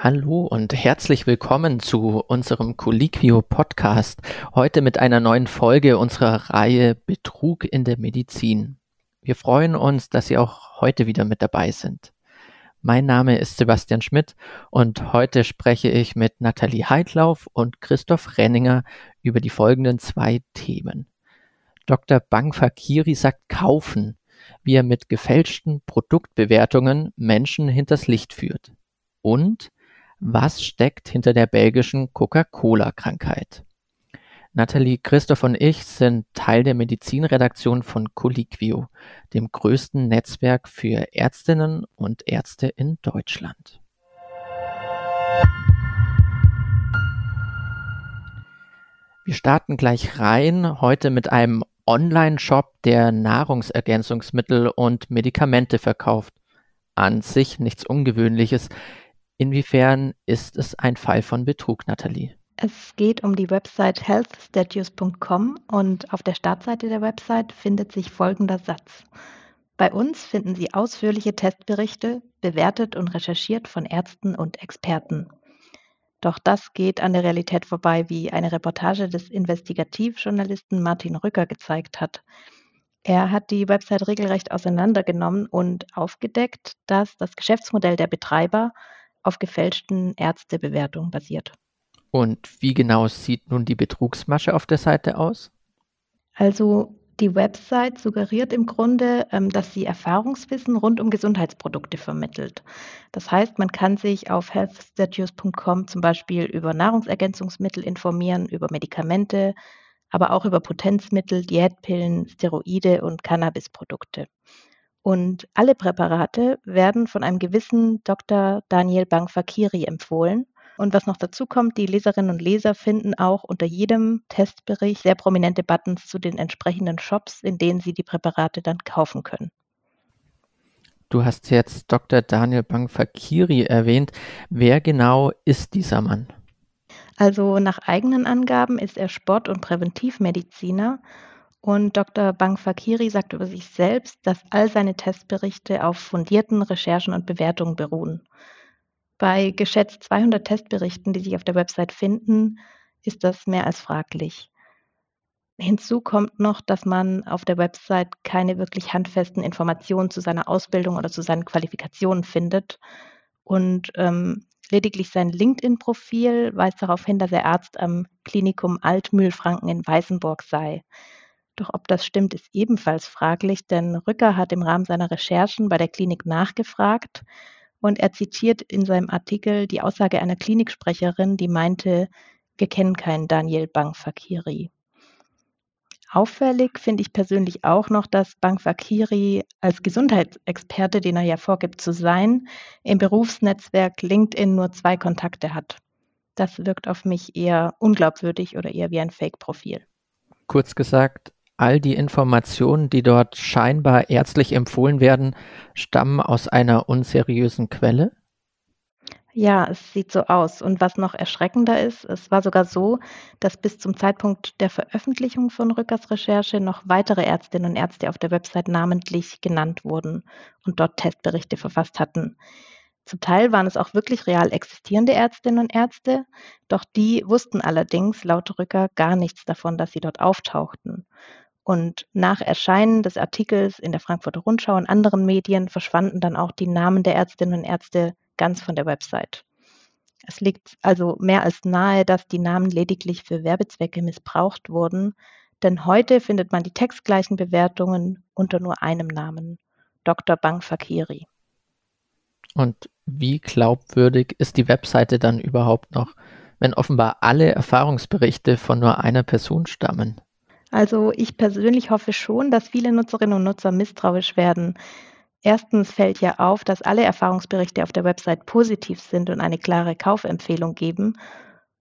Hallo und herzlich willkommen zu unserem Colliquio Podcast. Heute mit einer neuen Folge unserer Reihe Betrug in der Medizin. Wir freuen uns, dass Sie auch heute wieder mit dabei sind. Mein Name ist Sebastian Schmidt und heute spreche ich mit Nathalie Heidlauf und Christoph Renninger über die folgenden zwei Themen. Dr. Bang Fakiri sagt kaufen, wie er mit gefälschten Produktbewertungen Menschen hinters Licht führt. Und was steckt hinter der belgischen Coca-Cola-Krankheit? Nathalie, Christoph und ich sind Teil der Medizinredaktion von Colliquio, dem größten Netzwerk für Ärztinnen und Ärzte in Deutschland. Wir starten gleich rein, heute mit einem Online-Shop, der Nahrungsergänzungsmittel und Medikamente verkauft. An sich nichts Ungewöhnliches. Inwiefern ist es ein Fall von Betrug, Nathalie? Es geht um die Website healthstatues.com und auf der Startseite der Website findet sich folgender Satz. Bei uns finden Sie ausführliche Testberichte, bewertet und recherchiert von Ärzten und Experten. Doch das geht an der Realität vorbei, wie eine Reportage des Investigativjournalisten Martin Rücker gezeigt hat. Er hat die Website regelrecht auseinandergenommen und aufgedeckt, dass das Geschäftsmodell der Betreiber auf gefälschten Ärztebewertungen basiert. Und wie genau sieht nun die Betrugsmasche auf der Seite aus? Also die Website suggeriert im Grunde, ähm, dass sie Erfahrungswissen rund um Gesundheitsprodukte vermittelt. Das heißt, man kann sich auf healthstatues.com zum Beispiel über Nahrungsergänzungsmittel informieren, über Medikamente, aber auch über Potenzmittel, Diätpillen, Steroide und Cannabisprodukte. Und alle Präparate werden von einem gewissen Dr. Daniel Bangfakiri empfohlen. Und was noch dazu kommt, die Leserinnen und Leser finden auch unter jedem Testbericht sehr prominente Buttons zu den entsprechenden Shops, in denen sie die Präparate dann kaufen können. Du hast jetzt Dr. Daniel Bangfakiri erwähnt. Wer genau ist dieser Mann? Also nach eigenen Angaben ist er Sport- und Präventivmediziner und Dr. Bangfakiri sagt über sich selbst, dass all seine Testberichte auf fundierten Recherchen und Bewertungen beruhen. Bei geschätzt 200 Testberichten, die sich auf der Website finden, ist das mehr als fraglich. Hinzu kommt noch, dass man auf der Website keine wirklich handfesten Informationen zu seiner Ausbildung oder zu seinen Qualifikationen findet. Und ähm, lediglich sein LinkedIn-Profil weist darauf hin, dass er Arzt am Klinikum Altmühlfranken in Weißenburg sei. Doch ob das stimmt, ist ebenfalls fraglich, denn Rücker hat im Rahmen seiner Recherchen bei der Klinik nachgefragt und er zitiert in seinem Artikel die Aussage einer Kliniksprecherin, die meinte, wir kennen keinen Daniel Bangfakiri. Auffällig finde ich persönlich auch noch, dass Bangfakiri als Gesundheitsexperte, den er ja vorgibt zu sein, im Berufsnetzwerk LinkedIn nur zwei Kontakte hat. Das wirkt auf mich eher unglaubwürdig oder eher wie ein Fake-Profil. Kurz gesagt, All die Informationen, die dort scheinbar ärztlich empfohlen werden, stammen aus einer unseriösen Quelle? Ja, es sieht so aus. Und was noch erschreckender ist, es war sogar so, dass bis zum Zeitpunkt der Veröffentlichung von Rückers Recherche noch weitere Ärztinnen und Ärzte auf der Website namentlich genannt wurden und dort Testberichte verfasst hatten. Zum Teil waren es auch wirklich real existierende Ärztinnen und Ärzte, doch die wussten allerdings laut Rücker gar nichts davon, dass sie dort auftauchten. Und nach Erscheinen des Artikels in der Frankfurter Rundschau und anderen Medien verschwanden dann auch die Namen der Ärztinnen und Ärzte ganz von der Website. Es liegt also mehr als nahe, dass die Namen lediglich für Werbezwecke missbraucht wurden, denn heute findet man die textgleichen Bewertungen unter nur einem Namen, Dr. Bang Fakiri. Und wie glaubwürdig ist die Webseite dann überhaupt noch, wenn offenbar alle Erfahrungsberichte von nur einer Person stammen? Also ich persönlich hoffe schon, dass viele Nutzerinnen und Nutzer misstrauisch werden. Erstens fällt ja auf, dass alle Erfahrungsberichte auf der Website positiv sind und eine klare Kaufempfehlung geben.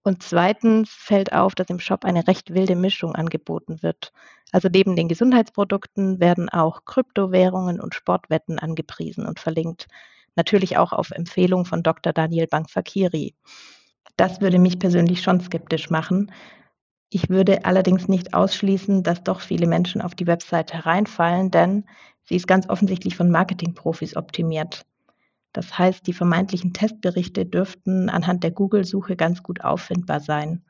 Und zweitens fällt auf, dass im Shop eine recht wilde Mischung angeboten wird. Also neben den Gesundheitsprodukten werden auch Kryptowährungen und Sportwetten angepriesen und verlinkt. Natürlich auch auf Empfehlung von Dr. Daniel Bankfakiri. Das würde mich persönlich schon skeptisch machen. Ich würde allerdings nicht ausschließen, dass doch viele Menschen auf die Website hereinfallen, denn sie ist ganz offensichtlich von Marketingprofis optimiert. Das heißt, die vermeintlichen Testberichte dürften anhand der Google-Suche ganz gut auffindbar sein.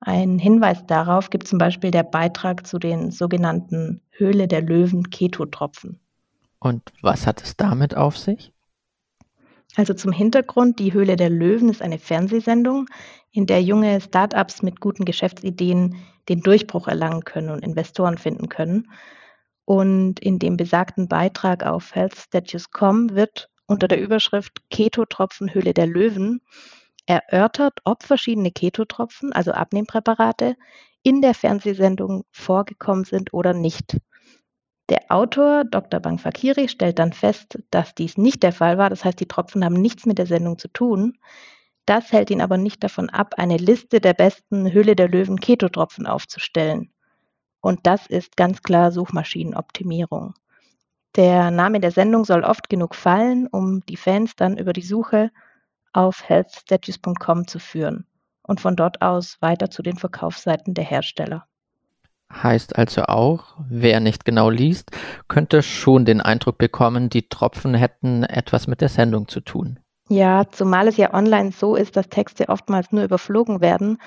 Ein Hinweis darauf gibt zum Beispiel der Beitrag zu den sogenannten Höhle der Löwen Ketotropfen. Und was hat es damit auf sich? Also zum Hintergrund, die Höhle der Löwen ist eine Fernsehsendung, in der junge Startups mit guten Geschäftsideen den Durchbruch erlangen können und Investoren finden können. Und in dem besagten Beitrag auf healthstatues.com wird unter der Überschrift Ketotropfen Höhle der Löwen erörtert, ob verschiedene Ketotropfen, also Abnehmpräparate, in der Fernsehsendung vorgekommen sind oder nicht. Der Autor, Dr. Bang Fakiri, stellt dann fest, dass dies nicht der Fall war. Das heißt, die Tropfen haben nichts mit der Sendung zu tun. Das hält ihn aber nicht davon ab, eine Liste der besten Hülle der Löwen Ketotropfen aufzustellen. Und das ist ganz klar Suchmaschinenoptimierung. Der Name der Sendung soll oft genug fallen, um die Fans dann über die Suche auf healthstatues.com zu führen und von dort aus weiter zu den Verkaufsseiten der Hersteller. Heißt also auch, wer nicht genau liest, könnte schon den Eindruck bekommen, die Tropfen hätten etwas mit der Sendung zu tun. Ja, zumal es ja online so ist, dass Texte oftmals nur überflogen werden.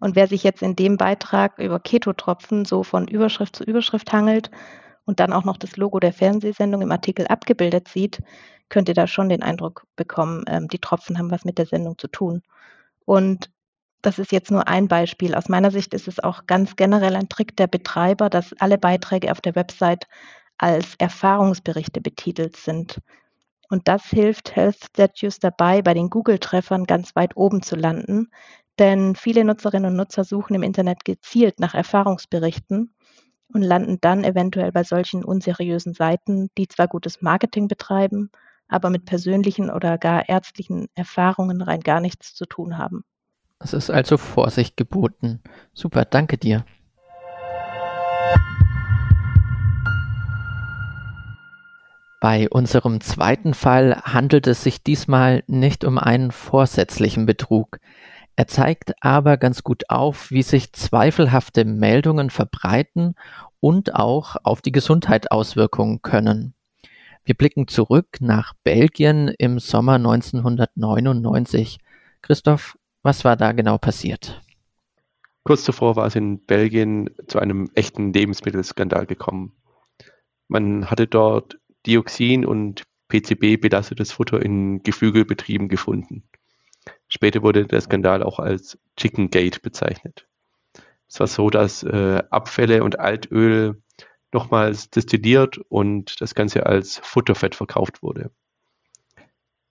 Und wer sich jetzt in dem Beitrag über Ketotropfen so von Überschrift zu Überschrift hangelt und dann auch noch das Logo der Fernsehsendung im Artikel abgebildet sieht, könnte da schon den Eindruck bekommen, ähm, die Tropfen haben was mit der Sendung zu tun. Und das ist jetzt nur ein Beispiel. Aus meiner Sicht ist es auch ganz generell ein Trick der Betreiber, dass alle Beiträge auf der Website als Erfahrungsberichte betitelt sind. Und das hilft Health Statues dabei, bei den Google-Treffern ganz weit oben zu landen, denn viele Nutzerinnen und Nutzer suchen im Internet gezielt nach Erfahrungsberichten und landen dann eventuell bei solchen unseriösen Seiten, die zwar gutes Marketing betreiben, aber mit persönlichen oder gar ärztlichen Erfahrungen rein gar nichts zu tun haben. Es ist also Vorsicht geboten. Super, danke dir. Bei unserem zweiten Fall handelt es sich diesmal nicht um einen vorsätzlichen Betrug. Er zeigt aber ganz gut auf, wie sich zweifelhafte Meldungen verbreiten und auch auf die Gesundheit auswirken können. Wir blicken zurück nach Belgien im Sommer 1999. Christoph, was war da genau passiert? Kurz zuvor war es in Belgien zu einem echten Lebensmittelskandal gekommen. Man hatte dort Dioxin und PCB belastetes Futter in Geflügelbetrieben gefunden. Später wurde der Skandal auch als Chicken Gate bezeichnet. Es war so, dass äh, Abfälle und Altöl nochmals destilliert und das Ganze als Futterfett verkauft wurde.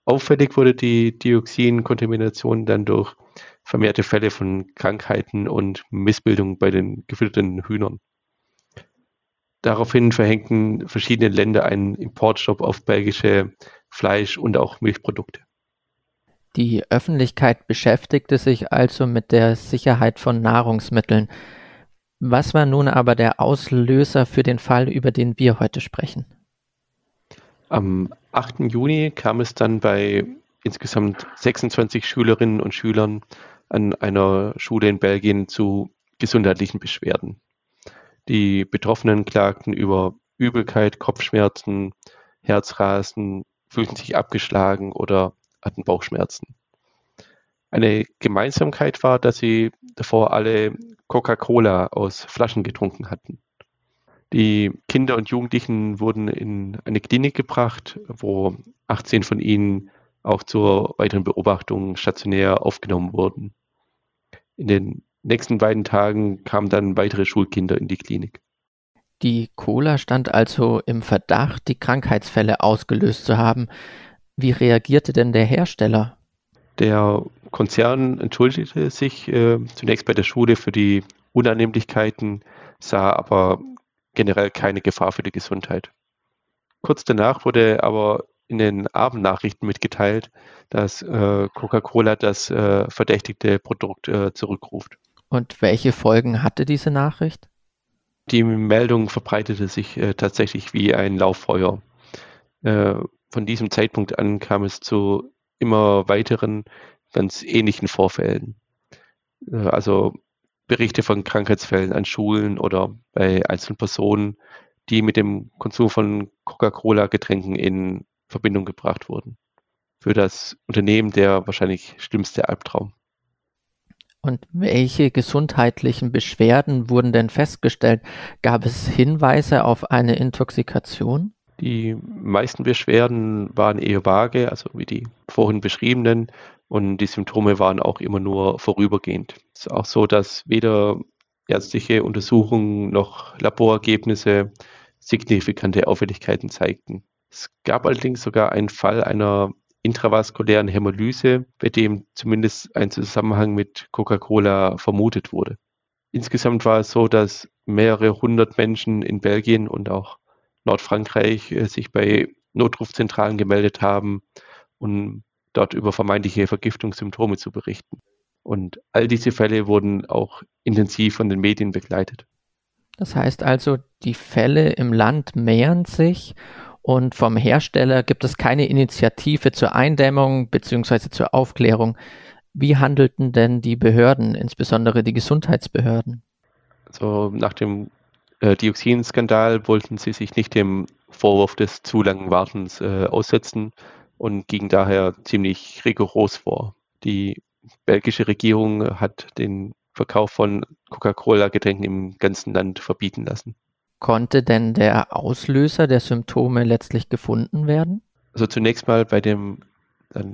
Auffällig wurde die Dioxinkontamination dann durch vermehrte Fälle von Krankheiten und Missbildungen bei den gefütterten Hühnern. Daraufhin verhängten verschiedene Länder einen Importstopp auf belgische Fleisch- und auch Milchprodukte. Die Öffentlichkeit beschäftigte sich also mit der Sicherheit von Nahrungsmitteln. Was war nun aber der Auslöser für den Fall, über den wir heute sprechen? Am 8. Juni kam es dann bei insgesamt 26 Schülerinnen und Schülern an einer Schule in Belgien zu gesundheitlichen Beschwerden. Die Betroffenen klagten über Übelkeit, Kopfschmerzen, Herzrasen, fühlten sich abgeschlagen oder hatten Bauchschmerzen. Eine Gemeinsamkeit war, dass sie davor alle Coca-Cola aus Flaschen getrunken hatten. Die Kinder und Jugendlichen wurden in eine Klinik gebracht, wo 18 von ihnen auch zur weiteren Beobachtung stationär aufgenommen wurden. In den nächsten beiden Tagen kamen dann weitere Schulkinder in die Klinik. Die Cola stand also im Verdacht, die Krankheitsfälle ausgelöst zu haben. Wie reagierte denn der Hersteller? Der Konzern entschuldigte sich äh, zunächst bei der Schule für die Unannehmlichkeiten, sah aber generell keine Gefahr für die Gesundheit. Kurz danach wurde aber in den Abendnachrichten mitgeteilt, dass äh, Coca-Cola das äh, verdächtigte Produkt äh, zurückruft. Und welche Folgen hatte diese Nachricht? Die Meldung verbreitete sich äh, tatsächlich wie ein Lauffeuer. Äh, von diesem Zeitpunkt an kam es zu immer weiteren ganz ähnlichen Vorfällen. Äh, also Berichte von Krankheitsfällen an Schulen oder bei einzelnen Personen, die mit dem Konsum von Coca-Cola-Getränken in Verbindung gebracht wurden. für das Unternehmen der wahrscheinlich schlimmste Albtraum. Und welche gesundheitlichen Beschwerden wurden denn festgestellt? Gab es Hinweise auf eine Intoxikation? Die meisten Beschwerden waren eher vage, also wie die vorhin beschriebenen, und die Symptome waren auch immer nur vorübergehend. Es ist auch so, dass weder ärztliche Untersuchungen noch Laborergebnisse signifikante Auffälligkeiten zeigten. Es gab allerdings sogar einen Fall einer intravaskulären Hämolyse, bei dem zumindest ein Zusammenhang mit Coca-Cola vermutet wurde. Insgesamt war es so, dass mehrere hundert Menschen in Belgien und auch Nordfrankreich äh, sich bei Notrufzentralen gemeldet haben, um dort über vermeintliche Vergiftungssymptome zu berichten. Und all diese Fälle wurden auch intensiv von den Medien begleitet. Das heißt also, die Fälle im Land mehren sich und vom Hersteller gibt es keine Initiative zur Eindämmung bzw. zur Aufklärung. Wie handelten denn die Behörden, insbesondere die Gesundheitsbehörden? Also nach dem äh, Dioxinskandal wollten sie sich nicht dem Vorwurf des zu langen Wartens äh, aussetzen und gingen daher ziemlich rigoros vor. Die belgische Regierung hat den Verkauf von Coca-Cola-Getränken im ganzen Land verbieten lassen. Konnte denn der Auslöser der Symptome letztlich gefunden werden? Also zunächst mal bei dem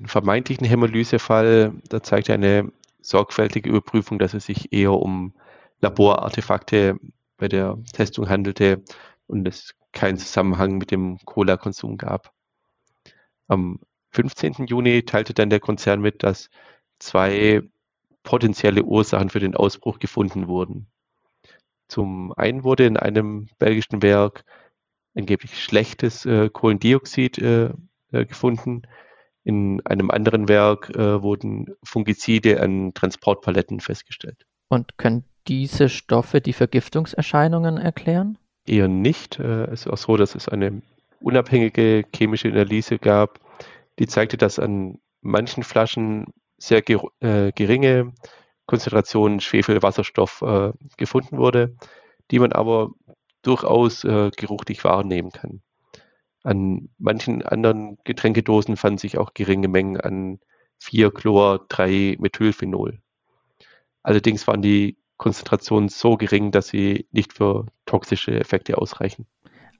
vermeintlichen Hämolysefall, da zeigt eine sorgfältige Überprüfung, dass es sich eher um Laborartefakte bei der Testung handelte und es keinen Zusammenhang mit dem Cola-Konsum gab. Am 15. Juni teilte dann der Konzern mit, dass zwei potenzielle Ursachen für den Ausbruch gefunden wurden. Zum einen wurde in einem belgischen Werk angeblich schlechtes äh, Kohlendioxid äh, äh, gefunden. In einem anderen Werk äh, wurden Fungizide an Transportpaletten festgestellt. Und können diese Stoffe die Vergiftungserscheinungen erklären? Eher nicht. Äh, es ist auch so, dass es eine unabhängige chemische Analyse gab, die zeigte, dass an manchen Flaschen sehr ger äh, geringe Konzentration Schwefelwasserstoff äh, gefunden wurde, die man aber durchaus äh, geruchlich wahrnehmen kann. An manchen anderen Getränkedosen fanden sich auch geringe Mengen an 4-Chlor-3-Methylphenol. Allerdings waren die Konzentrationen so gering, dass sie nicht für toxische Effekte ausreichen.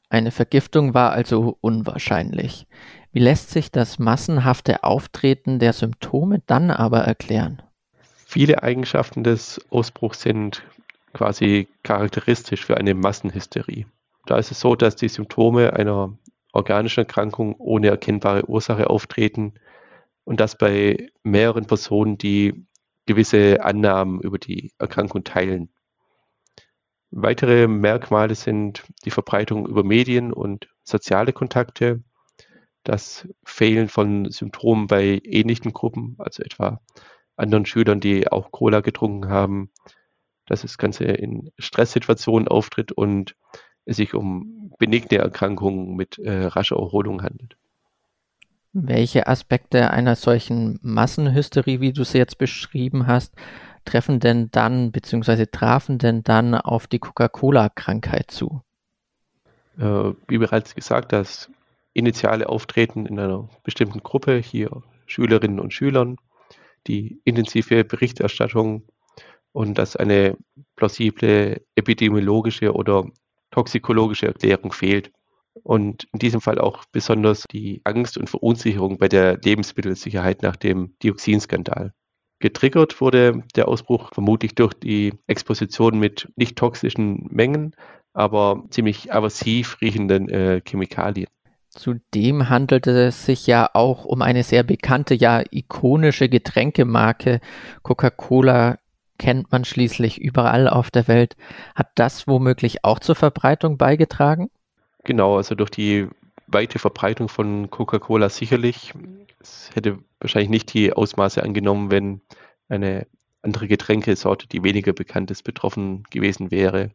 Eine Vergiftung war also unwahrscheinlich. Wie lässt sich das massenhafte Auftreten der Symptome dann aber erklären? Viele Eigenschaften des Ausbruchs sind quasi charakteristisch für eine Massenhysterie. Da ist es so, dass die Symptome einer organischen Erkrankung ohne erkennbare Ursache auftreten und das bei mehreren Personen, die gewisse Annahmen über die Erkrankung teilen. Weitere Merkmale sind die Verbreitung über Medien und soziale Kontakte, das Fehlen von Symptomen bei ähnlichen Gruppen, also etwa anderen Schülern, die auch Cola getrunken haben, dass das Ganze in Stresssituationen auftritt und es sich um benigne Erkrankungen mit äh, rascher Erholung handelt. Welche Aspekte einer solchen Massenhysterie, wie du sie jetzt beschrieben hast, treffen denn dann bzw. trafen denn dann auf die Coca-Cola-Krankheit zu? Äh, wie bereits gesagt, das initiale Auftreten in einer bestimmten Gruppe, hier Schülerinnen und Schülern, die intensive Berichterstattung und dass eine plausible epidemiologische oder toxikologische Erklärung fehlt. Und in diesem Fall auch besonders die Angst und Verunsicherung bei der Lebensmittelsicherheit nach dem Dioxinskandal. Getriggert wurde der Ausbruch vermutlich durch die Exposition mit nicht toxischen Mengen, aber ziemlich aversiv riechenden äh, Chemikalien. Zudem handelte es sich ja auch um eine sehr bekannte, ja ikonische Getränkemarke. Coca-Cola kennt man schließlich überall auf der Welt. Hat das womöglich auch zur Verbreitung beigetragen? Genau, also durch die weite Verbreitung von Coca-Cola sicherlich. Es hätte wahrscheinlich nicht die Ausmaße angenommen, wenn eine andere Getränkesorte, die weniger bekannt ist, betroffen gewesen wäre.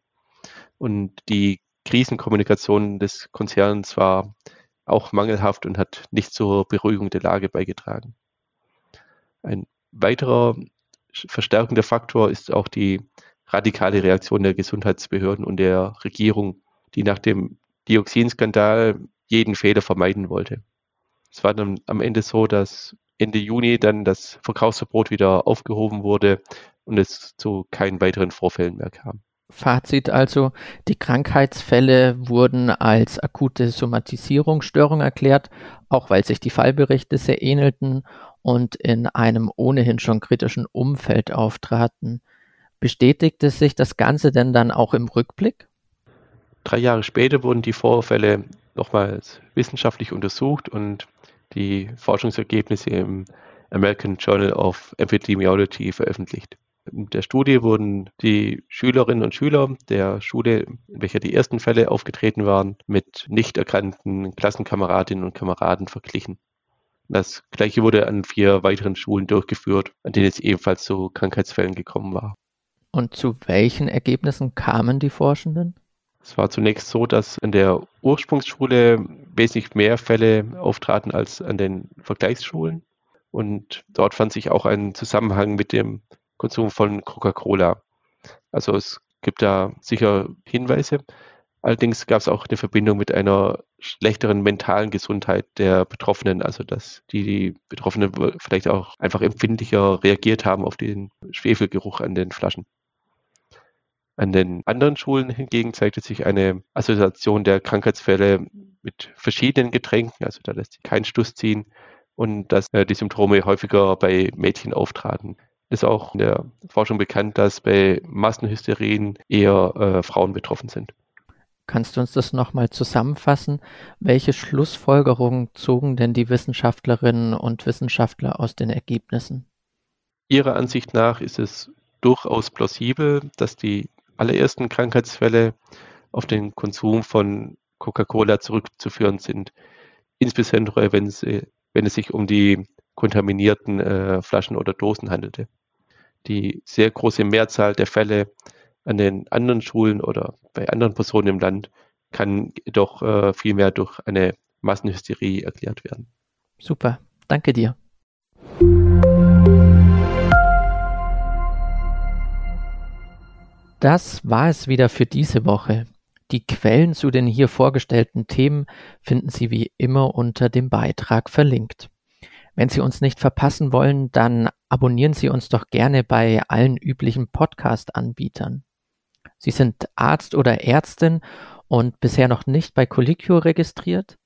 Und die Krisenkommunikation des Konzerns war auch mangelhaft und hat nicht zur Beruhigung der Lage beigetragen. Ein weiterer verstärkender Faktor ist auch die radikale Reaktion der Gesundheitsbehörden und der Regierung, die nach dem Dioxinskandal jeden Fehler vermeiden wollte. Es war dann am Ende so, dass Ende Juni dann das Verkaufsverbot wieder aufgehoben wurde und es zu keinen weiteren Vorfällen mehr kam. Fazit also, die Krankheitsfälle wurden als akute Somatisierungsstörung erklärt, auch weil sich die Fallberichte sehr ähnelten und in einem ohnehin schon kritischen Umfeld auftraten. Bestätigte sich das Ganze denn dann auch im Rückblick? Drei Jahre später wurden die Vorfälle nochmals wissenschaftlich untersucht und die Forschungsergebnisse im American Journal of Epidemiology veröffentlicht. In der Studie wurden die Schülerinnen und Schüler der Schule, in welcher die ersten Fälle aufgetreten waren, mit nicht erkannten Klassenkameradinnen und Kameraden verglichen. Das gleiche wurde an vier weiteren Schulen durchgeführt, an denen es ebenfalls zu Krankheitsfällen gekommen war. Und zu welchen Ergebnissen kamen die Forschenden? Es war zunächst so, dass an der Ursprungsschule wesentlich mehr Fälle auftraten als an den Vergleichsschulen. Und dort fand sich auch ein Zusammenhang mit dem Konsum von Coca-Cola. Also es gibt da sicher Hinweise. Allerdings gab es auch eine Verbindung mit einer schlechteren mentalen Gesundheit der Betroffenen, also dass die Betroffenen vielleicht auch einfach empfindlicher reagiert haben auf den Schwefelgeruch an den Flaschen. An den anderen Schulen hingegen zeigte sich eine Assoziation der Krankheitsfälle mit verschiedenen Getränken, also da lässt sich kein Stuss ziehen und dass äh, die Symptome häufiger bei Mädchen auftraten. Ist auch in der Forschung bekannt, dass bei Massenhysterien eher äh, Frauen betroffen sind. Kannst du uns das nochmal zusammenfassen? Welche Schlussfolgerungen zogen denn die Wissenschaftlerinnen und Wissenschaftler aus den Ergebnissen? Ihrer Ansicht nach ist es durchaus plausibel, dass die allerersten Krankheitsfälle auf den Konsum von Coca-Cola zurückzuführen sind, insbesondere wenn, sie, wenn es sich um die kontaminierten äh, Flaschen oder Dosen handelte. Die sehr große Mehrzahl der Fälle an den anderen Schulen oder bei anderen Personen im Land kann jedoch äh, vielmehr durch eine Massenhysterie erklärt werden. Super, danke dir. Das war es wieder für diese Woche. Die Quellen zu den hier vorgestellten Themen finden Sie wie immer unter dem Beitrag verlinkt. Wenn Sie uns nicht verpassen wollen, dann abonnieren Sie uns doch gerne bei allen üblichen Podcast-Anbietern. Sie sind Arzt oder Ärztin und bisher noch nicht bei Colliquio registriert?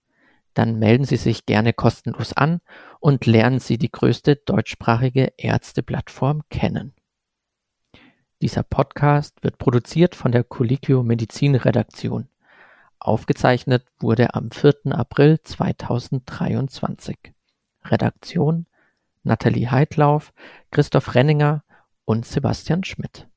Dann melden Sie sich gerne kostenlos an und lernen Sie die größte deutschsprachige Ärzteplattform kennen. Dieser Podcast wird produziert von der Colliquio Medizin Redaktion. Aufgezeichnet wurde am 4. April 2023. Redaktion Nathalie Heidlauf, Christoph Renninger und Sebastian Schmidt